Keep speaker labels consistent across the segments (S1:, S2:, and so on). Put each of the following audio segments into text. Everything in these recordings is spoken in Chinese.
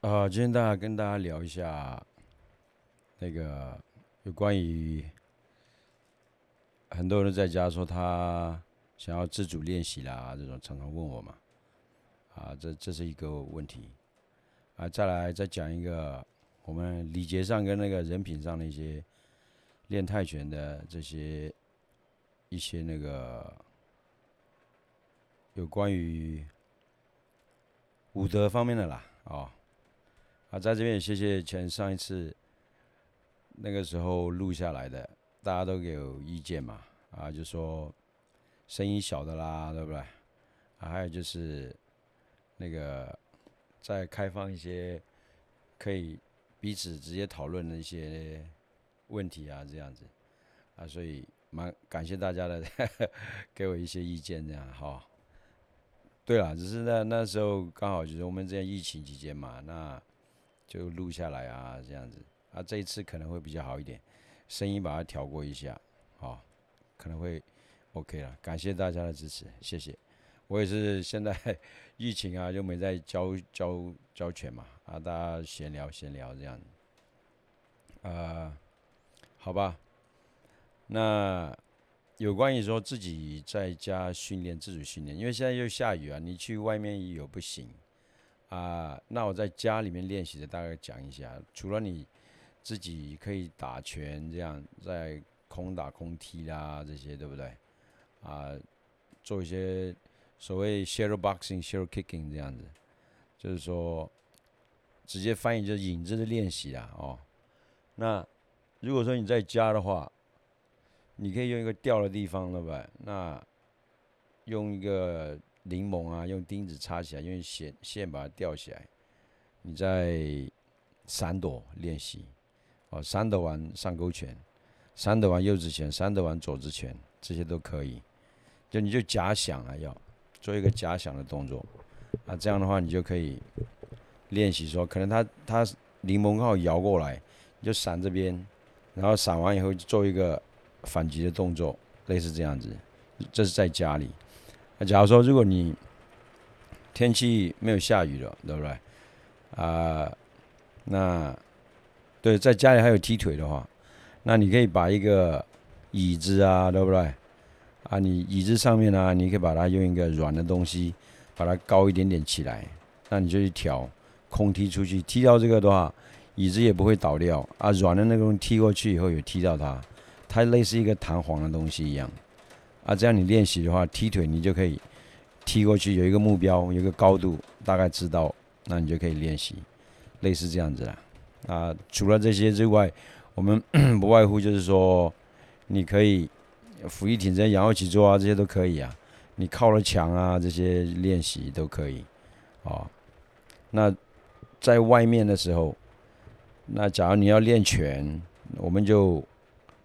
S1: 啊，今天大家跟大家聊一下那个有关于很多人在家说他想要自主练习啦，这种常常问我嘛，啊，这这是一个问题啊。再来再讲一个我们礼节上跟那个人品上的一些练泰拳的这些一些那个有关于武德方面的啦，哦。啊，在这边也谢谢前上一次那个时候录下来的，大家都有意见嘛，啊，就说声音小的啦，对不对？啊，还有就是那个再开放一些可以彼此直接讨论的一些问题啊，这样子啊，所以蛮感谢大家的 给我一些意见，这样哈。对了，只是那那时候刚好就是我们这疫情期间嘛，那。就录下来啊，这样子啊，这一次可能会比较好一点，声音把它调过一下，好，可能会 OK 了。感谢大家的支持，谢谢。我也是现在 疫情啊，就没在教教教拳嘛，啊，大家闲聊闲聊这样，啊，好吧。那有关于说自己在家训练自主训练，因为现在又下雨啊，你去外面有不行。啊，那我在家里面练习的大概讲一下，除了你自己可以打拳这样，在空打空踢啦这些，对不对？啊，做一些所谓 shadow boxing、shadow kicking 这样子，就是说直接翻译就是影子的练习啦，哦。那如果说你在家的话，你可以用一个吊的地方，对不对？那用一个。柠檬啊，用钉子插起来，用线线把它吊起来。你在闪躲练习，哦，闪躲完上勾拳，闪躲完右指拳，闪躲完左指拳，这些都可以。就你就假想啊，要做一个假想的动作啊，这样的话你就可以练习说，可能他他柠檬刚好摇过来，你就闪这边，然后闪完以后做一个反击的动作，类似这样子。这是在家里。那假如说，如果你天气没有下雨了，对不对？啊，那对，在家里还有踢腿的话，那你可以把一个椅子啊，对不对？啊，你椅子上面呢，你可以把它用一个软的东西把它高一点点起来，那你就去挑空踢出去，踢到这个的话，椅子也不会倒掉啊。软的那个东西踢过去以后有踢到它，它类似一个弹簧的东西一样。啊，这样你练习的话，踢腿你就可以踢过去，有一个目标，有一个高度，大概知道，那你就可以练习，类似这样子啦。啊，除了这些之外，我们 不外乎就是说，你可以俯卧挺身、仰卧起坐啊，这些都可以啊。你靠了墙啊，这些练习都可以。哦，那在外面的时候，那假如你要练拳，我们就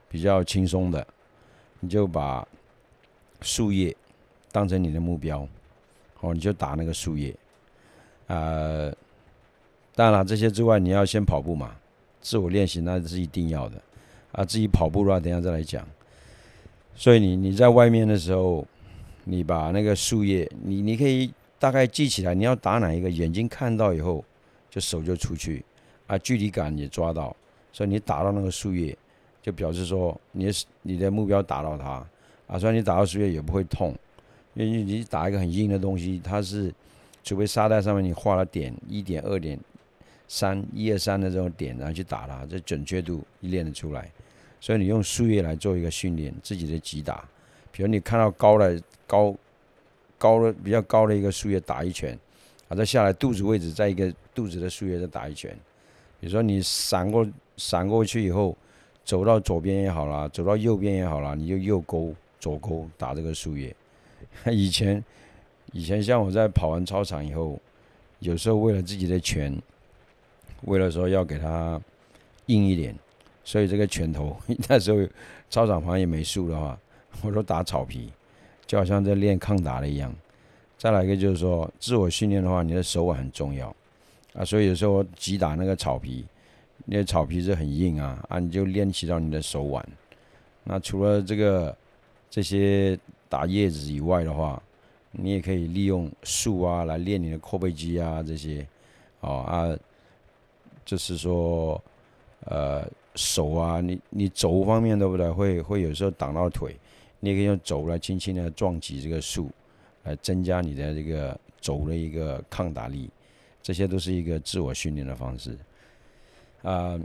S1: 比较轻松的，你就把。树叶当成你的目标，哦，你就打那个树叶。呃，当然了，这些之外，你要先跑步嘛，自我练习那是一定要的。啊，自己跑步的话，等下再来讲。所以你你在外面的时候，你把那个树叶，你你可以大概记起来，你要打哪一个，眼睛看到以后，就手就出去，啊，距离感也抓到，所以你打到那个树叶，就表示说你你的目标打到它。啊，虽然你打到树叶也不会痛，因为你打一个很硬的东西，它是除非沙袋上面你画了点一点二点三一二三的这种点，然后去打它，这准确度练得出来。所以你用树叶来做一个训练，自己的击打。比如你看到高的高高的比较高的一个树叶打一拳，啊，再下来肚子位置在一个肚子的树叶再打一拳。比如说你闪过闪过去以后，走到左边也好啦，走到右边也好啦，你就右勾。左勾打这个树叶，以前以前像我在跑完操场以后，有时候为了自己的拳，为了说要给它硬一点，所以这个拳头 那时候操场旁也没树的话，我都打草皮，就好像在练抗打的一样。再来一个就是说，自我训练的话，你的手腕很重要啊，所以有时候我击打那个草皮，那草皮是很硬啊啊，你就练习到你的手腕。那除了这个。这些打叶子以外的话，你也可以利用树啊来练你的阔背肌啊这些，哦啊，就是说，呃，手啊，你你肘方面对不对？会会有时候挡到腿，你也可以用肘来轻轻的撞击这个树，来增加你的这个肘的一个抗打力。这些都是一个自我训练的方式。啊，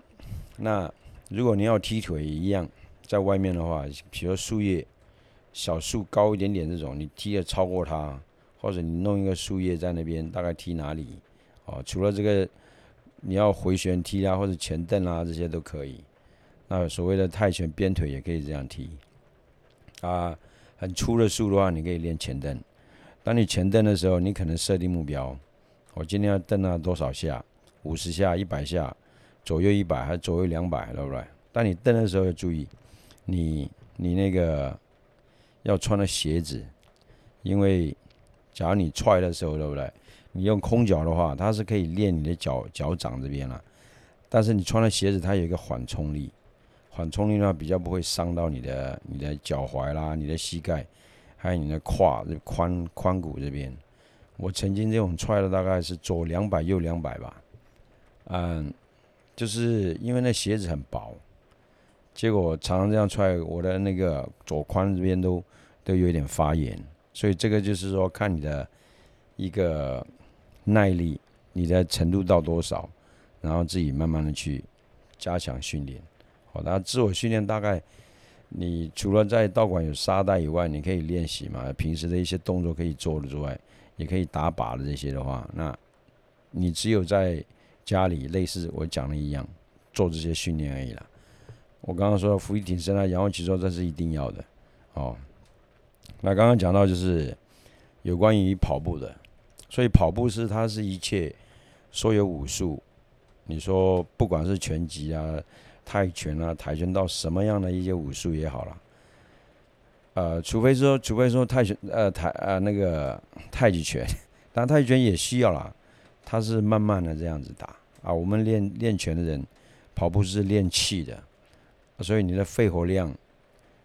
S1: 那如果你要踢腿一样，在外面的话，比如树叶小树高一点点这种，你踢的超过它，或者你弄一个树叶在那边，大概踢哪里？哦，除了这个。你要回旋踢啊，或者前蹬啊，这些都可以。那所谓的泰拳鞭腿也可以这样踢。啊，很粗的树的话，你可以练前蹬。当你前蹬的时候，你可能设定目标，我今天要蹬了多少下？五十下、一百下，左右一百还是左右两百，对不对？当你蹬的时候要注意，你你那个要穿的鞋子，因为假如你踹的时候，对不对？你用空脚的话，它是可以练你的脚脚掌这边了，但是你穿的鞋子它有一个缓冲力，缓冲力的话比较不会伤到你的你的脚踝啦、你的膝盖，还有你的胯这、髋髋骨这边。我曾经这种踹的大概是左两百右两百吧，嗯，就是因为那鞋子很薄，结果常常这样踹，我的那个左髋这边都都有点发炎，所以这个就是说看你的一个。耐力，你的程度到多少，然后自己慢慢的去加强训练。好，那自我训练大概，你除了在道馆有沙袋以外，你可以练习嘛，平时的一些动作可以做的之外，也可以打靶的这些的话，那你只有在家里类似我讲的一样做这些训练而已啦。我刚刚说俯卧挺身啊，仰卧起坐，这是一定要的。哦，那刚刚讲到就是有关于跑步的。所以跑步是它是一切所有武术，你说不管是拳击啊、泰拳啊、跆拳道什么样的一些武术也好了，呃，除非说除非说泰拳呃泰呃那个太极拳，但太极拳也需要啦，它是慢慢的这样子打啊。我们练练拳的人，跑步是练气的，所以你的肺活量、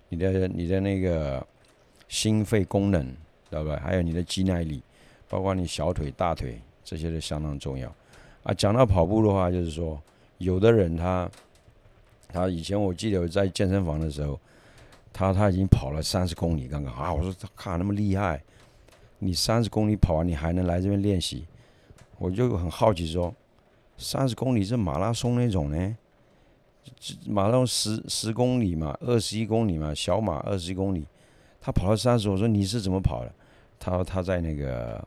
S1: 你的你的那个心肺功能，知道吧？还有你的肌耐力。包括你小腿、大腿这些都相当重要啊。讲到跑步的话，就是说，有的人他他以前我记得我在健身房的时候，他他已经跑了三十公里，刚刚啊，我说他卡那么厉害，你三十公里跑完，你还能来这边练习？我就很好奇说，三十公里是马拉松那种呢？马拉松十十公里嘛，二十一公里嘛，小马二十一公里，他跑了三十，我说你是怎么跑的？他说他在那个。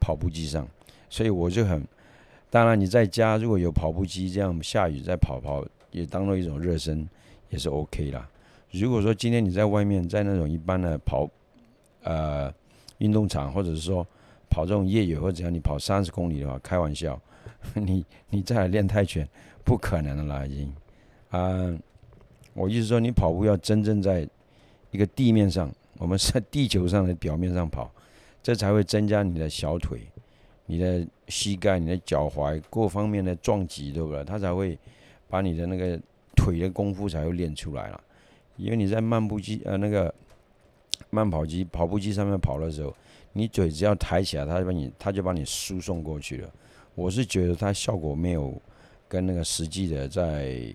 S1: 跑步机上，所以我就很，当然你在家如果有跑步机，这样下雨再跑跑，也当做一种热身，也是 OK 啦。如果说今天你在外面，在那种一般的跑，呃，运动场，或者是说跑这种越野或者样，你跑三十公里的话，开玩笑，你你再来练泰拳，不可能的啦，已经。啊，我意思说，你跑步要真正在一个地面上，我们在地球上的表面上跑。这才会增加你的小腿、你的膝盖、你的脚踝各方面的撞击，对不对？它才会把你的那个腿的功夫才会练出来了。因为你在漫步机呃那个慢跑机、跑步机上面跑的时候，你腿只要抬起来，它就把你它就把你输送过去了。我是觉得它效果没有跟那个实际的在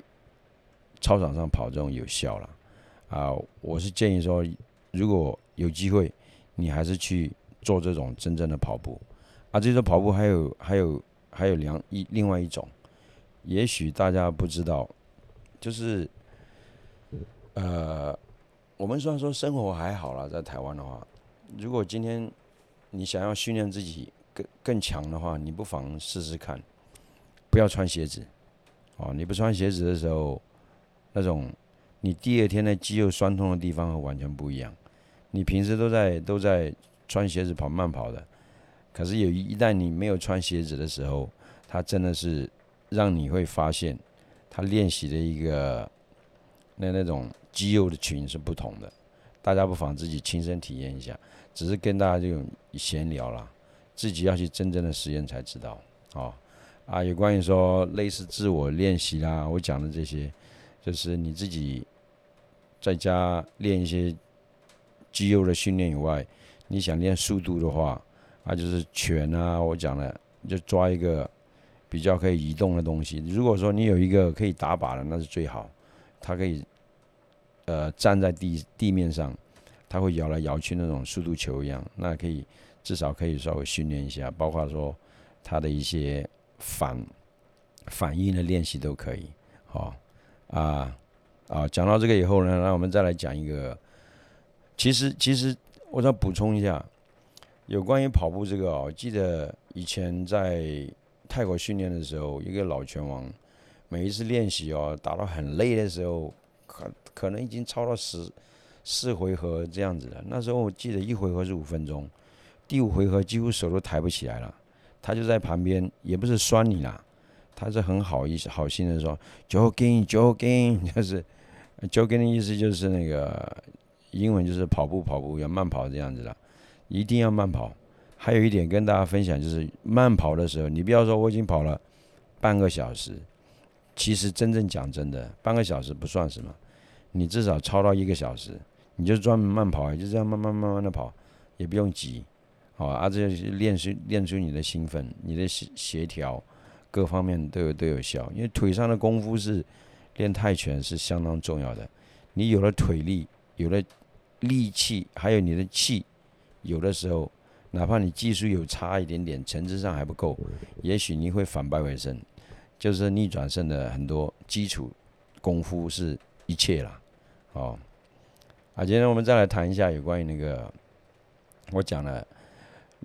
S1: 操场上跑这种有效了。啊，我是建议说，如果有机会，你还是去。做这种真正的跑步，啊，这种跑步还有还有还有两一另外一种，也许大家不知道，就是，呃，我们虽然说生活还好了，在台湾的话，如果今天你想要训练自己更更强的话，你不妨试试看，不要穿鞋子，哦，你不穿鞋子的时候，那种你第二天的肌肉酸痛的地方完全不一样，你平时都在都在。穿鞋子跑慢跑的，可是有一一旦你没有穿鞋子的时候，它真的是让你会发现，他练习的一个那那种肌肉的群是不同的。大家不妨自己亲身体验一下，只是跟大家这种闲聊啦，自己要去真正的实验才知道。哦，啊，有关于说类似自我练习啦，我讲的这些，就是你自己在家练一些肌肉的训练以外。你想练速度的话，啊，就是拳啊，我讲了，就抓一个，比较可以移动的东西。如果说你有一个可以打靶的，那是最好，它可以呃站在地地面上，它会摇来摇去那种速度球一样，那可以至少可以稍微训练一下，包括说它的一些反反应的练习都可以。好啊啊，讲到这个以后呢，那我们再来讲一个，其实其实我再补充一下。有关于跑步这个哦，记得以前在泰国训练的时候，一个老拳王，每一次练习哦，打到很累的时候，可可能已经超了十四回合这样子了。那时候我记得一回合是五分钟，第五回合几乎手都抬不起来了。他就在旁边，也不是酸你啦，他是很好意思、好心的说：“jogging，jogging，就是 jogging 的意思就是那个英文就是跑步、跑步要慢跑这样子的。”一定要慢跑。还有一点跟大家分享，就是慢跑的时候，你不要说我已经跑了半个小时，其实真正讲真的，半个小时不算什么，你至少超到一个小时，你就专门慢跑，就这样慢慢慢慢的跑，也不用急，好啊，这练出练出你的兴奋，你的协协调各方面都有都有效，因为腿上的功夫是练泰拳是相当重要的，你有了腿力，有了力气，还有你的气。有的时候，哪怕你技术有差一点点，层次上还不够，也许你会反败为胜，就是逆转胜的很多基础功夫是一切啦。哦，啊，今天我们再来谈一下有关于那个，我讲了，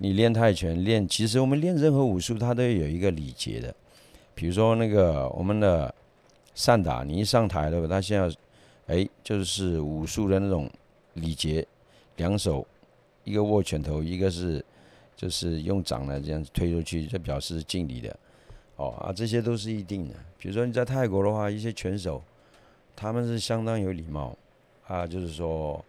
S1: 你练泰拳练，其实我们练任何武术，它都有一个礼节的。比如说那个我们的散打，你一上台了，他现在，哎，就是武术的那种礼节，两手。一个握拳头，一个是就是用掌呢这样推出去，这表示敬礼的，哦啊，这些都是一定的。比如说你在泰国的话，一些拳手他们是相当有礼貌啊，就是说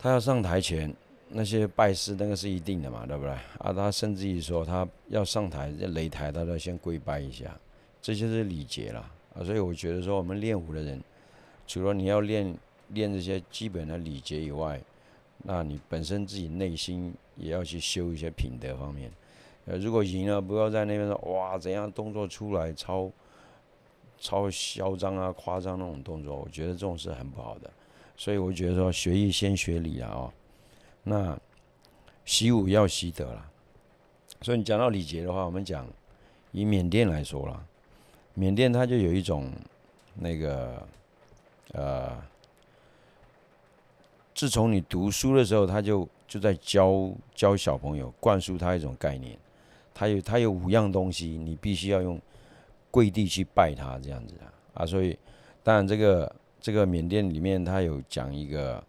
S1: 他要上台前那些拜师那个是一定的嘛，对不对？啊，他甚至于说他要上台擂台，他都要先跪拜一下，这就是礼节了啊。所以我觉得说我们练武的人，除了你要练练这些基本的礼节以外，那你本身自己内心也要去修一些品德方面，呃，如果赢了，不要在那边说哇怎样动作出来超超嚣张啊、夸张那种动作，我觉得这种是很不好的。所以我觉得说学艺先学礼啊，那习武要习德了。所以你讲到礼节的话，我们讲以缅甸来说了，缅甸它就有一种那个呃。自从你读书的时候，他就就在教教小朋友，灌输他一种概念。他有他有五样东西，你必须要用跪地去拜他这样子的啊。所以，当然这个这个缅甸里面，他有讲一个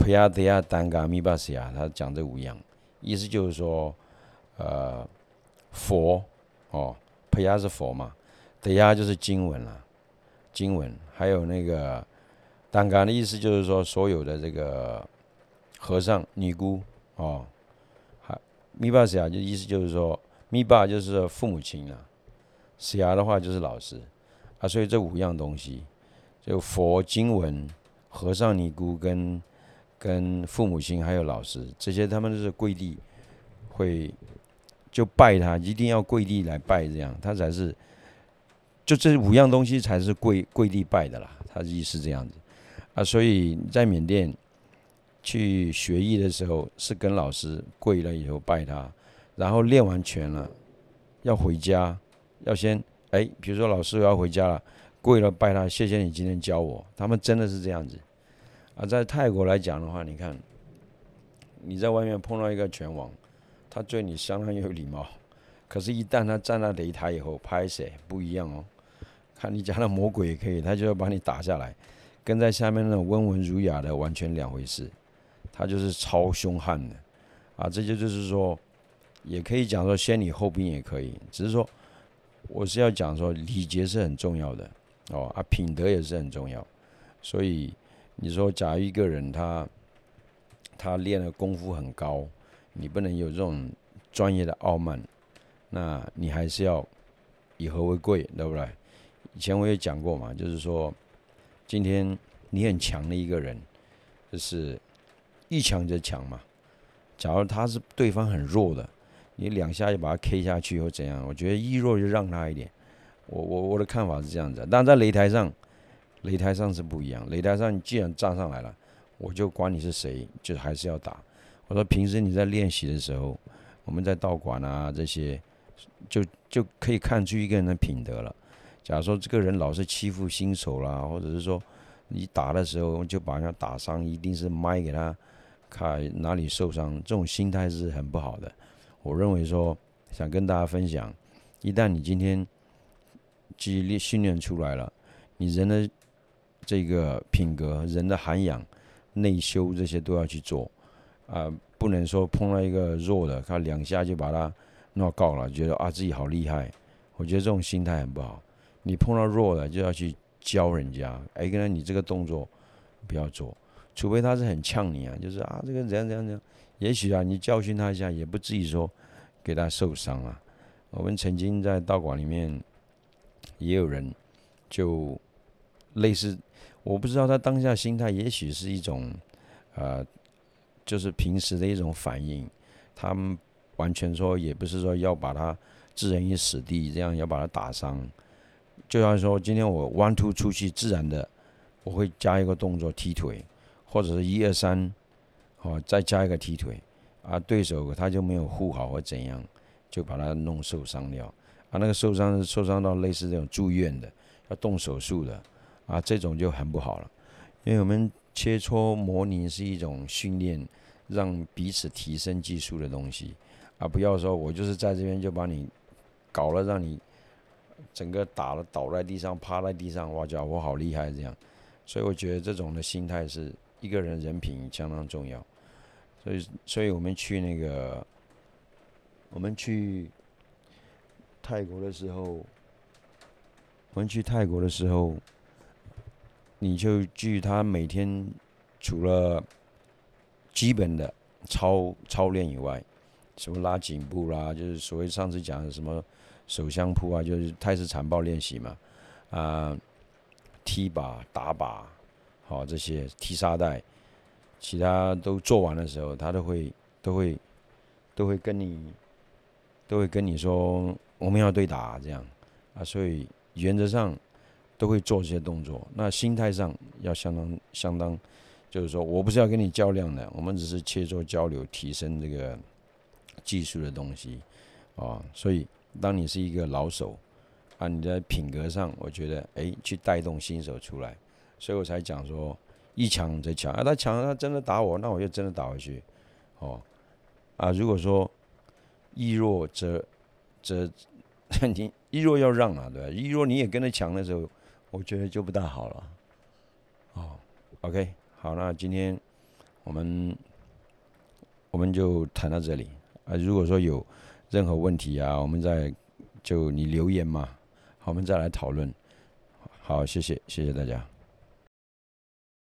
S1: 普亚德亚丹嘎米巴西亚，他讲这五样，意思就是说，呃，佛哦，普亚是佛嘛，德亚就是经文了，经文，还有那个。单干的意思就是说，所有的这个和尚、尼姑哦，还咪巴西亚就意思就是说，咪巴就是父母亲啊，西亚的话就是老师啊，所以这五样东西，就佛经文、和尚、尼姑跟跟父母亲还有老师，这些他们都是跪地会就拜他，一定要跪地来拜，这样他才是就这五样东西才是跪跪地拜的啦，他意思这样子。啊，所以在缅甸去学艺的时候，是跟老师跪了以后拜他，然后练完拳了，要回家，要先哎，比如说老师我要回家了，跪了拜他，谢谢你今天教我。他们真的是这样子。啊，在泰国来讲的话，你看你在外面碰到一个拳王，他对你相当有礼貌，可是，一旦他站在擂台以后拍谁不一样哦。看你家的魔鬼也可以，他就要把你打下来。跟在下面那种温文儒雅的完全两回事，他就是超凶悍的，啊，这就就是说，也可以讲说先礼后兵也可以，只是说我是要讲说礼节是很重要的，哦啊，品德也是很重要，所以你说假如一个人他他练的功夫很高，你不能有这种专业的傲慢，那你还是要以和为贵，对不对？以前我也讲过嘛，就是说。今天你很强的一个人，就是一强则强嘛。假如他是对方很弱的，你两下就把他 K 下去或怎样？我觉得一弱就让他一点。我我我的看法是这样子，但在擂台上，擂台上是不一样。擂台上你既然站上来了，我就管你是谁，就还是要打。我说平时你在练习的时候，我们在道馆啊这些，就就可以看出一个人的品德了。假如说这个人老是欺负新手啦，或者是说你打的时候就把人家打伤，一定是麦给他看哪里受伤，这种心态是很不好的。我认为说想跟大家分享，一旦你今天激励训练出来了，你人的这个品格、人的涵养、内修这些都要去做啊，不能说碰到一个弱的，他两下就把他闹告了，觉得啊自己好厉害。我觉得这种心态很不好。你碰到弱的就要去教人家，哎，跟他你这个动作不要做，除非他是很呛你啊，就是啊这个怎样怎样怎样，也许啊你教训他一下，也不至于说给他受伤啊。我们曾经在道馆里面也有人就类似，我不知道他当下心态，也许是一种呃，就是平时的一种反应，他们完全说也不是说要把他置人于死地，这样要把他打伤。就像说，今天我 one two 出去，自然的我会加一个动作踢腿，或者是一二三，哦，再加一个踢腿，啊，对手他就没有护好或怎样，就把他弄受伤了，啊，那个受伤受伤到类似这种住院的，要动手术的，啊，这种就很不好了，因为我们切磋模拟是一种训练，让彼此提升技术的东西，啊，不要说我就是在这边就把你搞了，让你。整个打了倒在地上，趴在地上，哇，家伙好厉害这样，所以我觉得这种的心态是一个人人品相当重要。所以，所以我们去那个，我们去泰国的时候，我们去泰国的时候，你就据他每天除了基本的操操练以外，什么拉颈部啦，就是所谓上次讲的什么。手相扑啊，就是泰式残暴练习嘛，啊，踢靶、打靶，好这些踢沙袋，其他都做完的时候，他都会都会都会跟你都会跟你说我们要对打这样啊，所以原则上都会做这些动作。那心态上要相当相当，就是说我不是要跟你较量的，我们只是切磋交流，提升这个技术的东西啊，所以。当你是一个老手，啊，你的品格上，我觉得，哎，去带动新手出来，所以我才讲说，一强则强啊，他强，他真的打我，那我就真的打回去，哦，啊，如果说易弱则则 你易弱要让啊，对吧？易弱你也跟着强的时候，我觉得就不大好了，哦，OK，好，那今天我们我们就谈到这里啊，如果说有。任何问题啊，我们再就你留言嘛，好，我们再来讨论。好，谢谢，谢谢大家。